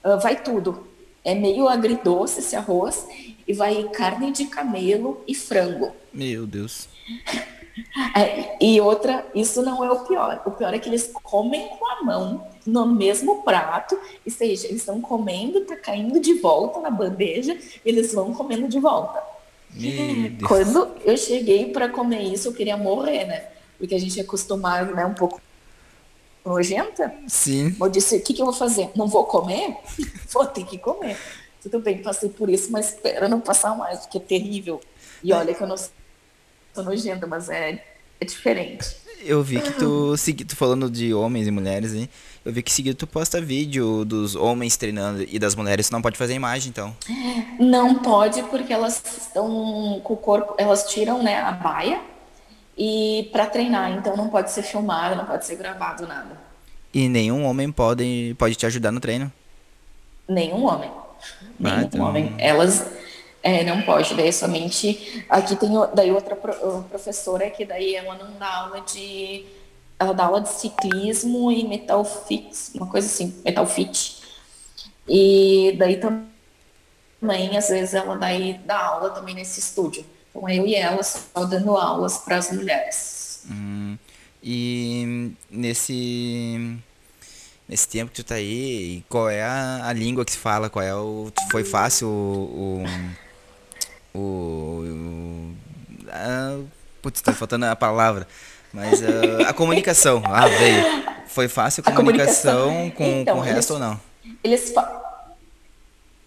uh, vai tudo. É meio agridoce esse arroz e vai carne de camelo e frango. Meu Deus. É, e outra, isso não é o pior. O pior é que eles comem com a mão no mesmo prato, ou seja, eles estão comendo, tá caindo de volta na bandeja, eles vão comendo de volta. Quando eu cheguei para comer isso, eu queria morrer, né? Porque a gente é acostumado, né, um pouco nojenta. Sim. Eu disse, o que, que eu vou fazer? Não vou comer? vou ter que comer. Tudo bem, passei por isso, mas espera não passar mais, porque é terrível. E olha que eu não sou nojenta, mas é, é diferente. Eu vi que tu, tu falando de homens e mulheres, hein? Eu vi que seguido tu posta vídeo dos homens treinando e das mulheres, tu não pode fazer imagem, então. Não pode, porque elas estão com o corpo, elas tiram, né, a baia e para treinar, então não pode ser filmado, não pode ser gravado nada. E nenhum homem pode pode te ajudar no treino? Nenhum homem. Nenhum ah, então... homem. Elas é, não pode, daí é somente. Aqui tem daí outra professora que daí ela não dá aula de. Ela dá aula de ciclismo e metal fix, uma coisa assim, metal fit. E daí também, às vezes, ela daí dá aula também nesse estúdio. Então eu e ela só dando aulas para as mulheres. Hum, e nesse nesse tempo que tu tá aí, qual é a, a língua que se fala? Qual é o foi fácil o, o, o a, putz, tá faltando a palavra, mas a, a comunicação, ah, veio. Foi fácil a comunicação, comunicação com, então, com o resto eles, ou não? Eles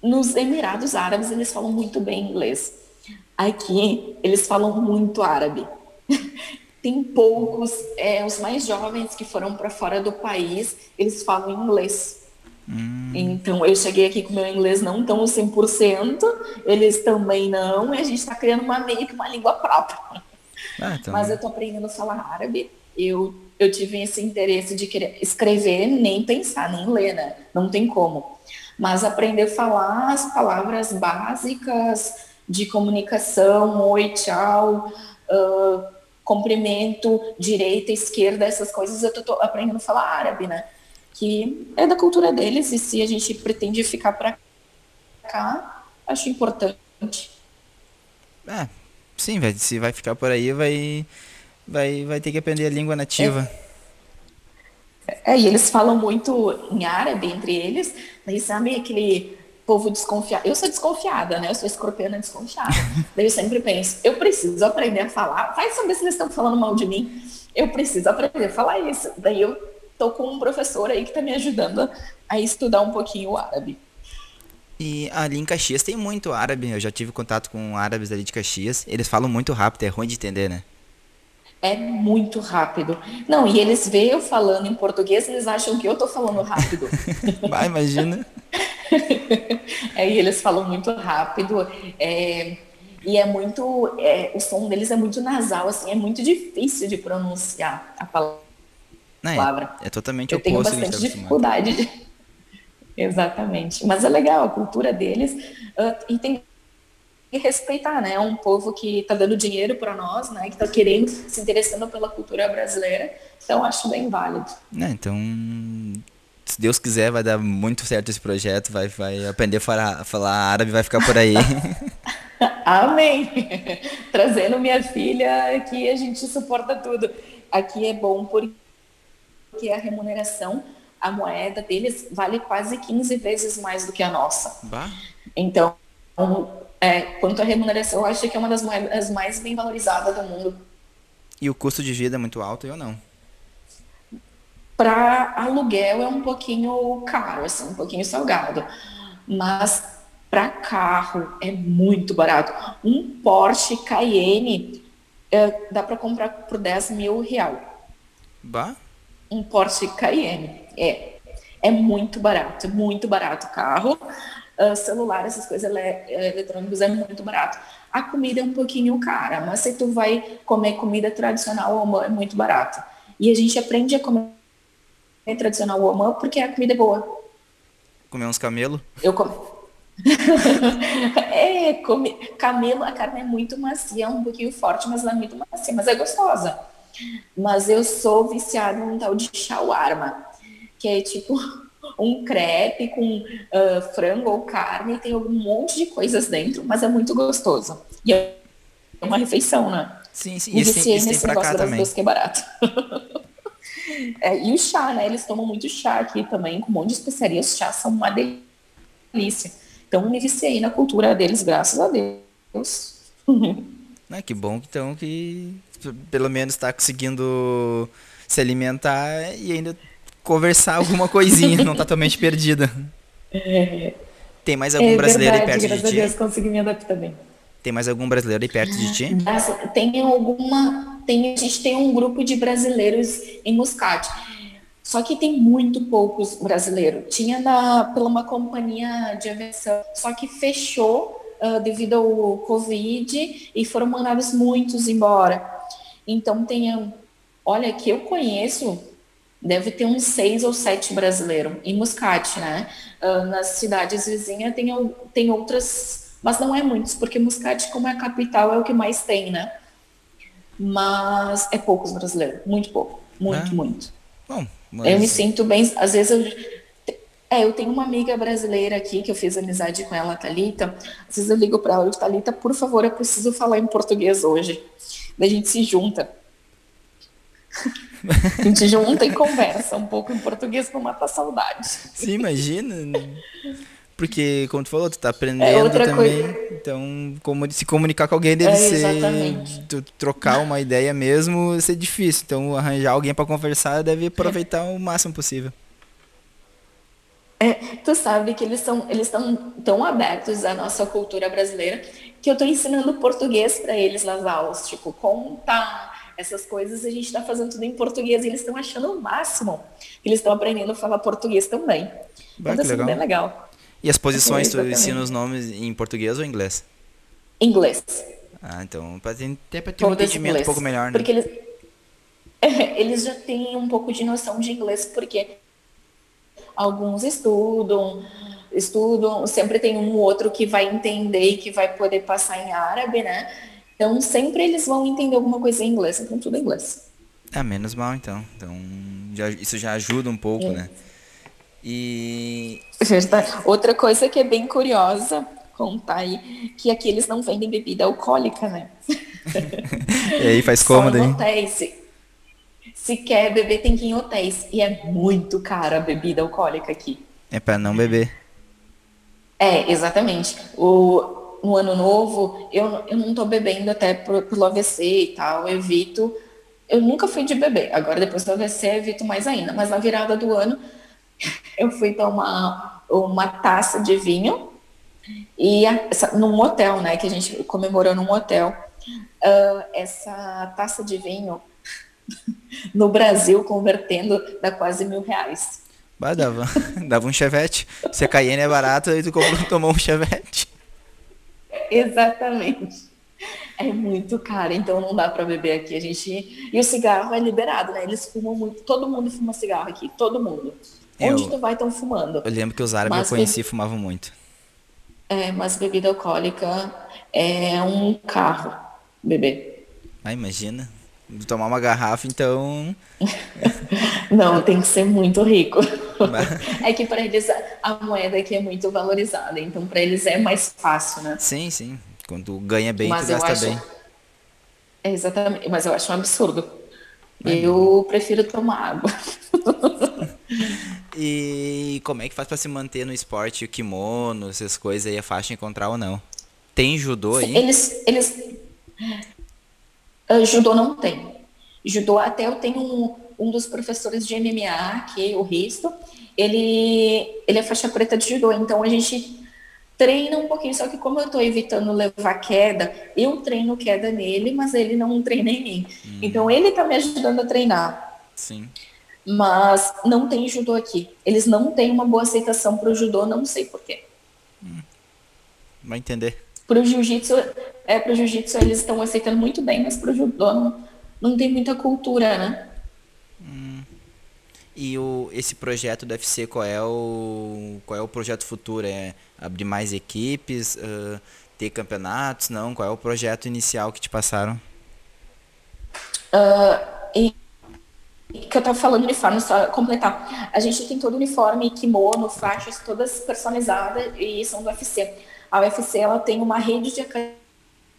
nos Emirados Árabes eles falam muito bem inglês. Aqui eles falam muito árabe. Tem poucos, é, os mais jovens que foram para fora do país, eles falam inglês. Hum. Então, eu cheguei aqui com meu inglês não tão 100%, eles também não, e a gente está criando uma, meio que uma língua própria. Ah, então... Mas eu estou aprendendo a falar árabe. Eu, eu tive esse interesse de querer escrever, nem pensar, nem ler, né? Não tem como. Mas aprender a falar as palavras básicas de comunicação, oi, tchau, uh, cumprimento, direita, esquerda, essas coisas, eu estou aprendendo a falar árabe, né? Que é da cultura deles e se a gente pretende ficar para cá, acho importante. É, sim, vai, se vai ficar por aí, vai, vai, vai ter que aprender a língua nativa. É, é e eles falam muito em árabe entre eles, daí sabe aquele povo desconfiado. Eu sou desconfiada, né? Eu sou escorpiana desconfiada. Daí eu sempre penso, eu preciso aprender a falar. Vai saber se eles estão falando mal de mim. Eu preciso aprender a falar isso. Daí eu tô com um professor aí que está me ajudando a estudar um pouquinho o árabe. E ali em Caxias tem muito árabe. Eu já tive contato com árabes ali de Caxias. Eles falam muito rápido, é ruim de entender, né? É muito rápido. Não, e eles veem eu falando em português, eles acham que eu tô falando rápido. Vai, imagina. é, e eles falam muito rápido. É, e é muito. É, o som deles é muito nasal, assim, é muito difícil de pronunciar a palavra. É, é totalmente Eu tenho bastante tá dificuldade. De... Exatamente. Mas é legal, a cultura deles. Uh, e tem que respeitar, né? É um povo que está dando dinheiro para nós, né? Que está querendo, se interessando pela cultura brasileira. Então, acho bem válido. É, então, se Deus quiser, vai dar muito certo esse projeto, vai, vai aprender a falar, falar árabe, vai ficar por aí. Amém! Trazendo minha filha aqui, a gente suporta tudo. Aqui é bom porque a remuneração, a moeda deles vale quase 15 vezes mais do que a nossa. Bah. Então, é, quanto à remuneração, eu acho que é uma das moedas mais bem valorizadas do mundo. E o custo de vida é muito alto ou não? Para aluguel é um pouquinho caro, assim, um pouquinho salgado. Mas para carro é muito barato. Um Porsche Cayenne é, dá para comprar por 10 mil real. Bah? Um Porsche Cayenne. É, é muito barato, muito barato o carro. Uh, celular, essas coisas ele, é, eletrônicas é muito barato. A comida é um pouquinho cara, mas se tu vai comer comida tradicional, é muito barato. E a gente aprende a comer tradicional Oman porque a comida é boa. Comer uns camelo? Eu como. é, come... camelo, a carne é muito macia, um pouquinho forte, mas ela é muito macia, mas é gostosa. Mas eu sou viciada num tal de shawarma, que é tipo um crepe com uh, frango ou carne, tem um monte de coisas dentro, mas é muito gostoso. E é uma refeição, né? Sim, sim. E viciei nesse negócio das duas que é barato. É, e o chá, né? Eles tomam muito chá aqui também, com um monte de especiarias. Os chás são uma delícia. Então, me viciei na cultura deles, graças a Deus. Ah, que bom então que pelo menos está conseguindo se alimentar e ainda conversar alguma coisinha, não está totalmente perdida. É, Tem mais algum é brasileiro verdade, aí perto de ti? Graças a Deus consegui me adaptar bem. Tem mais algum brasileiro aí perto de ti? Tem alguma. Tem, a gente tem um grupo de brasileiros em Muscat. Só que tem muito poucos brasileiros. Tinha na, pela uma companhia de aviação, só que fechou uh, devido ao Covid e foram mandados muitos embora. Então tem, olha, que eu conheço, deve ter uns seis ou sete brasileiros em Muscat, né? Uh, nas cidades vizinhas tem, tem outras mas não é muitos, porque Muscat, como é a capital, é o que mais tem, né? Mas é poucos brasileiros, muito pouco, muito, é. muito. Bom, mas... Eu me sinto bem, às vezes eu é, eu tenho uma amiga brasileira aqui que eu fiz amizade com ela, Talita. Às vezes eu ligo para ela e Talita, por favor, eu preciso falar em português hoje. Daí a gente se junta. a gente junta e conversa um pouco em português para matar saudade. Sim, imagina. Porque, como tu falou, tu tá aprendendo é também. Coisa. Então, como se comunicar com alguém deve é, ser. Tu, trocar uma ideia mesmo ser difícil. Então, arranjar alguém para conversar deve aproveitar o máximo possível. É, tu sabe que eles são eles estão tão abertos à nossa cultura brasileira que eu estou ensinando português para eles nas aulas, tipo, contar essas coisas, a gente está fazendo tudo em português e eles estão achando o máximo. Eles estão aprendendo a falar português também. Bah, então, tá bem legal. E as posições, tu ensina os nomes em português ou em inglês? Inglês. Ah, então, ter, para ter um entendimento inglês. um pouco melhor, né? Porque eles, eles já têm um pouco de noção de inglês, porque alguns estudam, estudam, sempre tem um outro que vai entender e que vai poder passar em árabe, né? Então, sempre eles vão entender alguma coisa em inglês, então tudo em inglês. Ah, menos mal, então. Então, já, isso já ajuda um pouco, é. né? E. Verdade. Outra coisa que é bem curiosa contar aí, que aqui eles não vendem bebida alcoólica, né? e aí faz cômodo, hein? Hotéis. Se, quer beber, tem que ir em hotéis. E é muito cara a bebida alcoólica aqui. É para não beber. É, exatamente. O, no ano novo, eu, eu não tô bebendo até pro, pelo AVC e tal, eu evito. Eu nunca fui de beber, agora depois do AVC evito mais ainda, mas na virada do ano eu fui tomar uma taça de vinho e essa, num hotel, né, que a gente comemorou num hotel. Uh, essa taça de vinho no Brasil convertendo dá quase mil reais. Bah, dava, dava um chevette. Se a Cayenne é barata, aí tu comprou, tomou um chevette. Exatamente. É muito caro, então não dá para beber aqui. A gente e o cigarro é liberado, né? Eles fumam muito. Todo mundo fuma cigarro aqui, todo mundo. Onde eu, tu vai, estão fumando. Eu lembro que os árabes mas eu conheci e fumavam muito. É, mas bebida alcoólica é um carro, bebê. Ah, imagina. Tomar uma garrafa, então. Não, tem que ser muito rico. é que para eles a moeda aqui é muito valorizada, então para eles é mais fácil, né? Sim, sim. Quando ganha bem, Mas tu gasta acho... bem. É exatamente, mas eu acho um absurdo. eu prefiro tomar água. e como é que faz para se manter no esporte, o kimono, essas coisas aí, a faixa encontrar ou não? Tem judô aí? Eles, eles... Uh, judô não tem. Judô, até eu tenho um, um dos professores de MMA, que é o Risto, ele, ele é faixa preta de judô, então a gente treina um pouquinho, só que como eu estou evitando levar queda, eu treino queda nele, mas ele não treina em mim. Hum. Então ele está me ajudando a treinar. Sim. Mas não tem judô aqui. Eles não têm uma boa aceitação para o judô, não sei porquê. Hum. Vai entender. Para o jiu-jitsu, é, para o jiu-jitsu eles estão aceitando muito bem, mas para o judô não, não tem muita cultura, né? Hum. E o, esse projeto do UFC, qual é o, qual é o projeto futuro? É abrir mais equipes, uh, ter campeonatos? Não? Qual é o projeto inicial que te passaram? Uh, e que eu estava falando uniforme, só completar. A gente tem todo uniforme, kimono, faixas, todas personalizadas e são do UFC. A UFC ela tem uma rede de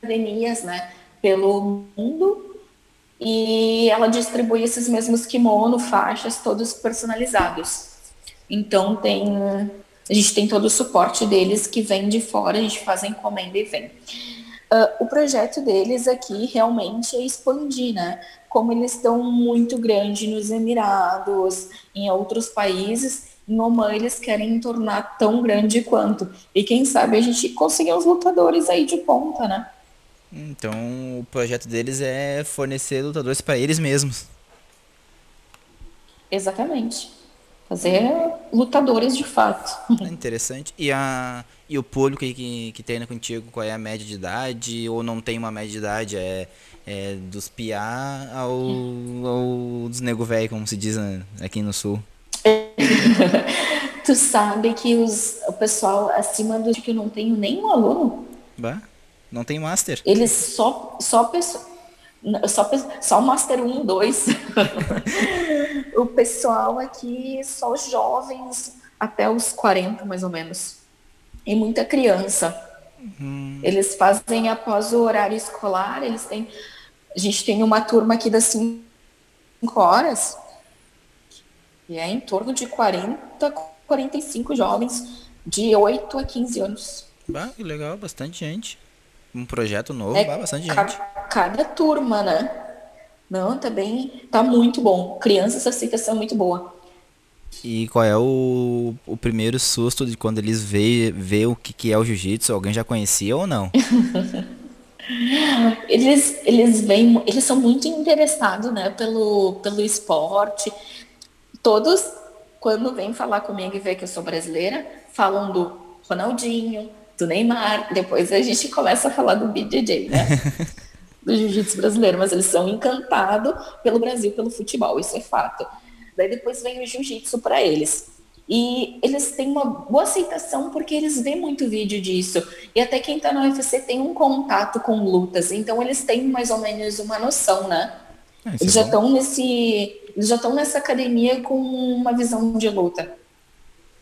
academias, né, pelo mundo e ela distribui esses mesmos kimono, faixas, todos personalizados. Então tem a gente tem todo o suporte deles que vem de fora, a gente faz a encomenda e vem. Uh, o projeto deles aqui realmente é expandir, né? Como eles estão muito grande nos Emirados, em outros países, em Oman eles querem tornar tão grande quanto. E quem sabe a gente conseguir uns lutadores aí de ponta, né? Então, o projeto deles é fornecer lutadores para eles mesmos. Exatamente. Fazer lutadores de fato. É interessante. E, a, e o público que, que treina contigo, qual é a média de idade? Ou não tem uma média de idade? É, é dos piá ao, ao dos nego velho, como se diz aqui no sul? tu sabe que os, o pessoal acima do que eu não tenho nenhum aluno. Bah. Não tem Master. Eles só só só só Master 1, 2. o pessoal aqui só jovens até os 40 mais ou menos. E muita criança. Uhum. Eles fazem após o horário escolar, eles têm a gente tem uma turma aqui das 5 horas e é em torno de 40, 45 jovens de 8 a 15 anos. Bah, que legal, bastante gente um projeto novo, é, bastante cada, gente. Cada turma, né? Não, tá bem, tá muito bom. Crianças, essa aceitação é muito boa. E qual é o, o primeiro susto de quando eles vê, vê o que, que é o jiu-jitsu? Alguém já conhecia ou não? eles, eles vêm, eles são muito interessados, né, pelo, pelo esporte. Todos, quando vêm falar comigo e vê que eu sou brasileira, falam do Ronaldinho, do Neymar, depois a gente começa a falar do BJJ, né? do jiu-jitsu brasileiro, mas eles são encantados pelo Brasil, pelo futebol, isso é fato. Daí depois vem o jiu-jitsu para eles. E eles têm uma boa aceitação porque eles vêem muito vídeo disso. E até quem está no UFC tem um contato com lutas, então eles têm mais ou menos uma noção, né? Eles é já estão nesse, eles já estão nessa academia com uma visão de luta.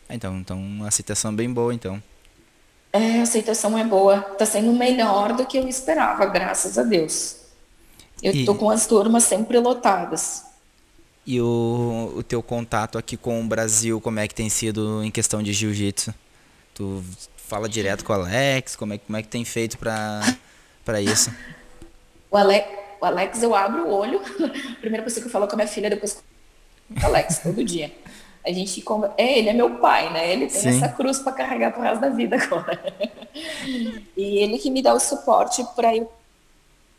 Então, então uma aceitação bem boa, então. É, a aceitação é boa. Tá sendo melhor do que eu esperava, graças a Deus. Eu e... tô com as turmas sempre lotadas. E o, o teu contato aqui com o Brasil, como é que tem sido em questão de jiu-jitsu? Tu fala direto com o Alex? Como é, como é que tem feito para isso? O Alex, o Alex, eu abro o olho. Primeira pessoa que eu falo com a minha filha, depois com o Alex, todo dia. A gente é, ele é meu pai, né? Ele tem Sim. essa cruz para carregar pro resto da vida agora. e ele que me dá o suporte para eu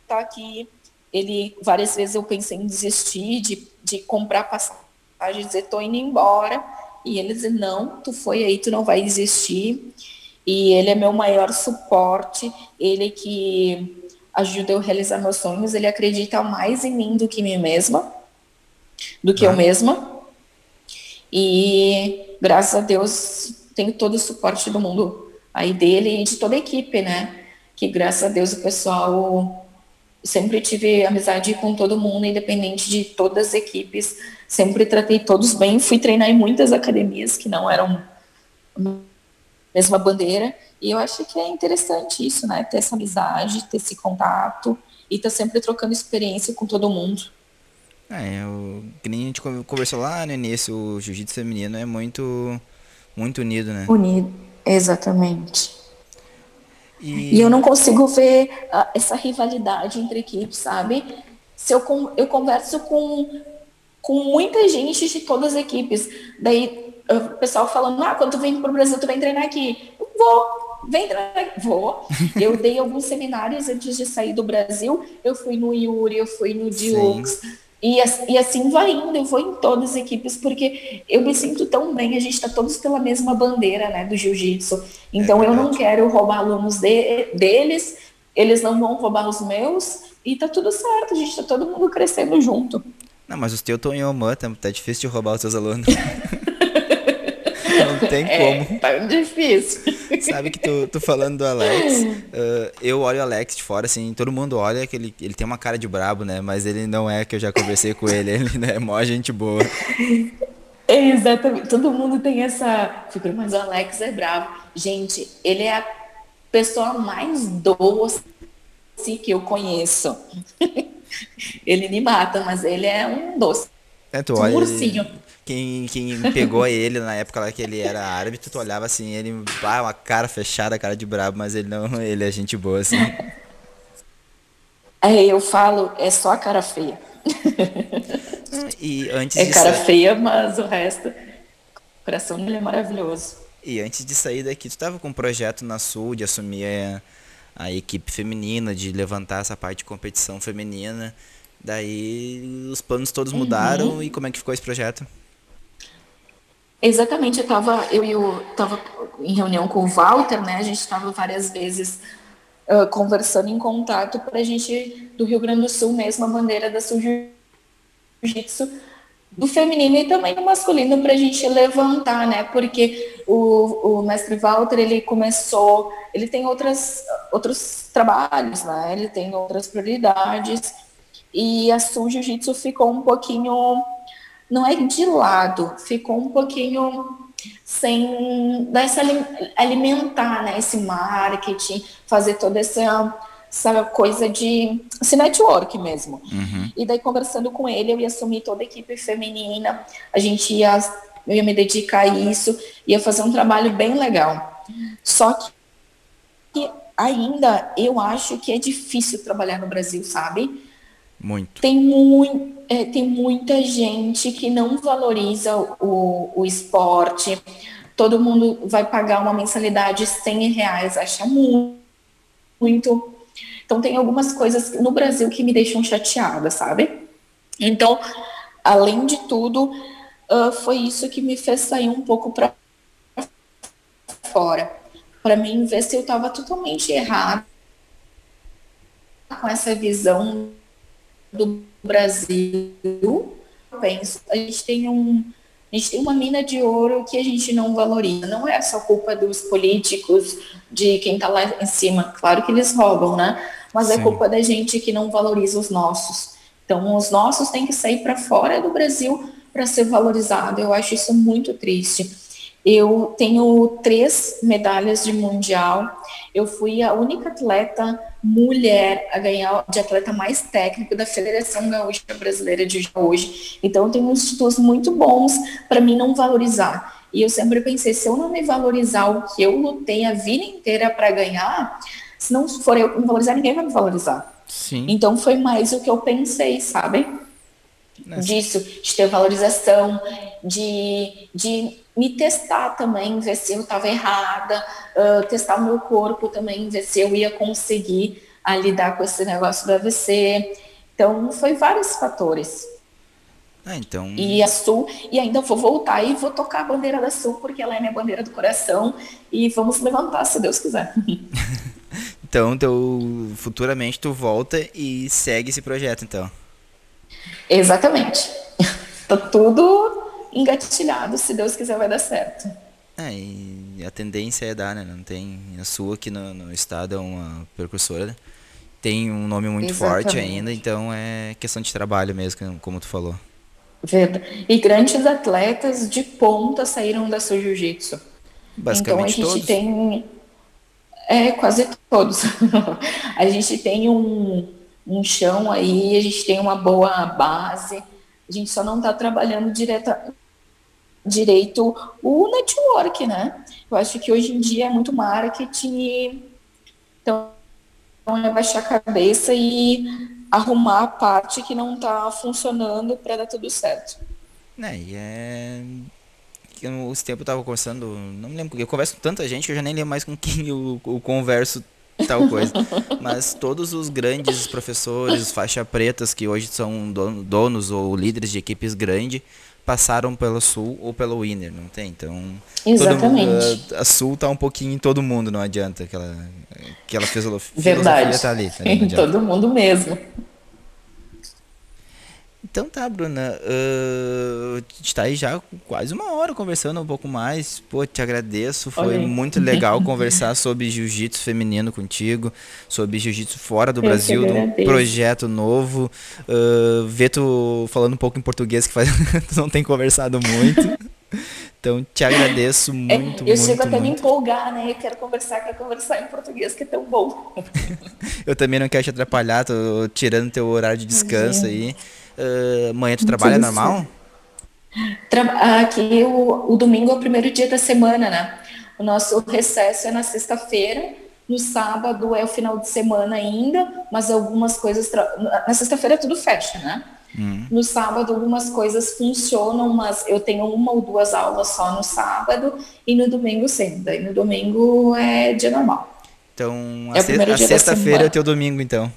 estar tá aqui. Ele várias vezes eu pensei em desistir de, de comprar passagem, dizer tô indo embora. E ele diz não, tu foi aí, tu não vai desistir. E ele é meu maior suporte. Ele que ajuda eu a realizar meus sonhos. Ele acredita mais em mim do que em mim mesma, do que ah. eu mesma. E graças a Deus tenho todo o suporte do mundo aí dele e de toda a equipe, né? Que graças a Deus o pessoal sempre tive amizade com todo mundo, independente de todas as equipes. Sempre tratei todos bem. Fui treinar em muitas academias que não eram mesma bandeira. E eu acho que é interessante isso, né? Ter essa amizade, ter esse contato e estar tá sempre trocando experiência com todo mundo. É, o que nem a gente conversou lá no início, o jiu-jitsu feminino é muito, muito unido, né? Unido, exatamente. E, e eu não consigo ver uh, essa rivalidade entre equipes, sabe? Se eu, eu converso com, com muita gente de todas as equipes, daí o pessoal falando, ah, quando tu vem pro Brasil, tu vem treinar aqui. Eu vou, vem treinar Vou. Eu dei alguns seminários antes de sair do Brasil. Eu fui no Yuri, eu fui no Diox. E, e, assim vai indo, eu vou em todas as equipes, porque eu me sinto tão bem, a gente está todos pela mesma bandeira, né, do jiu-jitsu. Então é eu não quero roubar alunos de, deles, eles não vão roubar os meus, e tá tudo certo, a gente está todo mundo crescendo junto. Não, mas os teus estão em Oman, tá, tá difícil de roubar os seus alunos. Não tem é, como. Tá difícil. Sabe que tu, tu falando do Alex, uh, eu olho o Alex de fora, assim, todo mundo olha que ele, ele tem uma cara de brabo, né? Mas ele não é, que eu já conversei com ele, ele é mó gente boa. Exatamente. Todo mundo tem essa figura, mas o Alex é bravo. Gente, ele é a pessoa mais doce que eu conheço. ele me mata, mas ele é um doce. É, tu olha, um ursinho quem, quem pegou ele na época lá que ele era árbitro, tu olhava assim, ele, ah, uma cara fechada, cara de brabo, mas ele não, ele é gente boa, assim. É, eu falo, é só a cara feia. E antes é cara sair... feia, mas o resto, o coração dele é maravilhoso. E antes de sair daqui, tu tava com um projeto na Sul de assumir a, a equipe feminina, de levantar essa parte de competição feminina. Daí os planos todos mudaram uhum. e como é que ficou esse projeto? Exatamente, eu estava eu, eu em reunião com o Walter, né? A gente estava várias vezes uh, conversando em contato para a gente do Rio Grande do Sul mesmo a bandeira da Sul Jiu-Jitsu do feminino e também do masculino para a gente levantar, né? Porque o, o mestre Walter ele começou, ele tem outras outros trabalhos, né? Ele tem outras prioridades e a Sul Jiu-Jitsu ficou um pouquinho não é de lado, ficou um pouquinho sem dar essa alimentar, né, esse marketing, fazer toda essa, essa coisa de esse network mesmo. Uhum. E daí conversando com ele, eu ia assumir toda a equipe feminina, a gente ia eu ia me dedicar a isso, ia fazer um trabalho bem legal. Só que ainda eu acho que é difícil trabalhar no Brasil, sabe? Muito. Tem, muito, é, tem muita gente que não valoriza o, o esporte. Todo mundo vai pagar uma mensalidade de 100 reais, acha muito. muito. Então, tem algumas coisas no Brasil que me deixam chateada, sabe? Então, além de tudo, uh, foi isso que me fez sair um pouco para fora. Para mim, ver se eu estava totalmente errada com essa visão do Brasil, penso, a gente tem um a gente tem uma mina de ouro que a gente não valoriza. Não é só culpa dos políticos, de quem está lá em cima. Claro que eles roubam, né? Mas é Sim. é culpa da gente que não valoriza os nossos. Então, os nossos têm que sair para fora do Brasil para ser valorizado. Eu acho isso muito triste. Eu tenho três medalhas de mundial. Eu fui a única atleta mulher a ganhar de atleta mais técnico da Federação Gaúcha Brasileira de hoje. Então, eu tenho uns títulos muito bons para mim não valorizar. E eu sempre pensei, se eu não me valorizar o que eu lutei a vida inteira para ganhar, se não for eu me valorizar, ninguém vai me valorizar. Sim. Então, foi mais o que eu pensei, sabe? Disso, de ter valorização, de, de me testar também, ver se eu estava errada, uh, testar o meu corpo também, ver se eu ia conseguir a lidar com esse negócio do AVC. Então, foi vários fatores. Ah, então... E a Sul, e ainda vou voltar e vou tocar a bandeira da Sul, porque ela é minha bandeira do coração, e vamos levantar, se Deus quiser. então, teu, futuramente tu volta e segue esse projeto, então. Exatamente. tá tudo engatilhado, se Deus quiser vai dar certo. É, e a tendência é dar, né? Não tem a sua aqui no, no estado é uma percursora. tem um nome muito Exatamente. forte ainda, então é questão de trabalho mesmo, como tu falou. Verdade. E grandes atletas de ponta saíram da seu jiu-jitsu. Então a gente todos. tem é quase todos. a gente tem um, um chão aí, a gente tem uma boa base. A gente só não está trabalhando direta, direito o network, né? Eu acho que hoje em dia é muito marketing. Então, é baixar a cabeça e arrumar a parte que não está funcionando para dar tudo certo. É, e é. Esse tempo eu tava conversando, não lembro, eu converso com tanta gente que eu já nem lembro mais com quem eu, eu converso tal coisa. Mas todos os grandes professores, faixa pretas, que hoje são donos ou líderes de equipes grandes, passaram pela Sul ou pela Winner, não tem? Então, Exatamente. a, a, Sul tá um pouquinho em todo mundo, não adianta que ela, que ela fez a Verdade. Tá ali, tá ali, em todo mundo mesmo. Então tá, Bruna. Uh, a gente tá aí já quase uma hora conversando um pouco mais. Pô, te agradeço. Foi Oi. muito legal conversar sobre jiu-jitsu feminino contigo, sobre jiu-jitsu fora do Eu Brasil, um projeto novo. Uh, ver tu falando um pouco em português, que faz... tu não tem conversado muito. Então, te agradeço muito, é, eu muito. Eu chego até muito. me empolgar, né? Eu quero conversar, quero conversar em português, que é tão bom. eu também não quero te atrapalhar, tô tirando teu horário de descanso aí. Uh, amanhã tu trabalha normal? Tra aqui o, o domingo é o primeiro dia da semana, né? O nosso recesso é na sexta-feira, no sábado é o final de semana ainda, mas algumas coisas. Na sexta-feira tudo fecha, né? Hum. No sábado algumas coisas funcionam, mas eu tenho uma ou duas aulas só no sábado e no domingo sim. Daí no domingo é dia normal. Então a, é a sexta-feira é o teu domingo, então.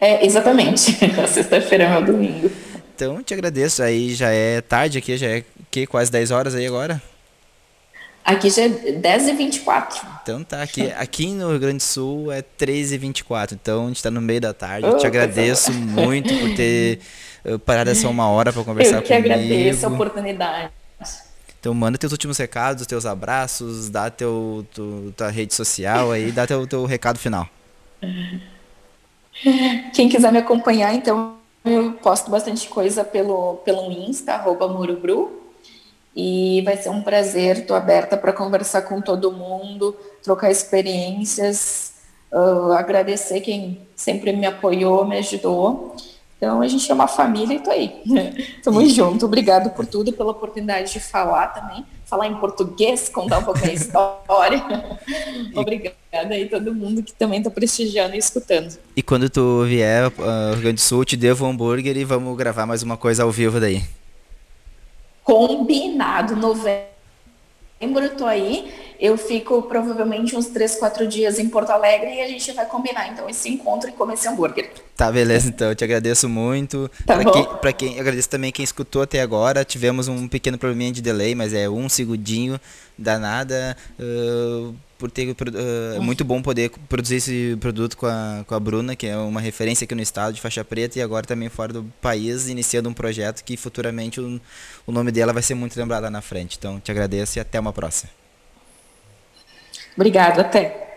É, exatamente. A sexta-feira é meu domingo. Então, te agradeço. Aí já é tarde aqui, já é que quase 10 horas aí agora? Aqui já é 10 e 24 Então tá, aqui, aqui no Rio Grande do Sul é 13 e 24 então a gente tá no meio da tarde. Eu te agradeço muito por ter eh, parado essa uma hora para conversar comigo. Eu que comigo. agradeço a oportunidade. Então manda teus últimos recados, teus abraços, dá teu, tu, tua rede social aí, dá teu, teu recado final. Quem quiser me acompanhar, então, eu posto bastante coisa pelo, pelo Insta, arroba Murubru. E vai ser um prazer, estou aberta para conversar com todo mundo, trocar experiências, uh, agradecer quem sempre me apoiou, me ajudou. Então a gente é uma família e tô aí. Tamo junto. Obrigado por tudo, pela oportunidade de falar também falar em português, contar um pouco a história. Obrigada aí todo mundo que também está prestigiando e escutando. E quando tu vier uh, Rio Grande do Sul, te devo um hambúrguer e vamos gravar mais uma coisa ao vivo daí. Combinado, novembro eu tô aí eu fico provavelmente uns 3, 4 dias em Porto Alegre e a gente vai combinar então esse encontro e comer esse hambúrguer. Tá, beleza, então. Eu te agradeço muito. Tá pra, bom. Quem, pra quem, eu agradeço também quem escutou até agora. Tivemos um pequeno probleminha de delay, mas é um segundinho, danada. Uh, por ter uh, é muito bom poder produzir esse produto com a, com a Bruna, que é uma referência aqui no estado de faixa preta e agora também fora do país, iniciando um projeto que futuramente o, o nome dela vai ser muito lembrado lá na frente. Então, te agradeço e até uma próxima. Obrigada, até.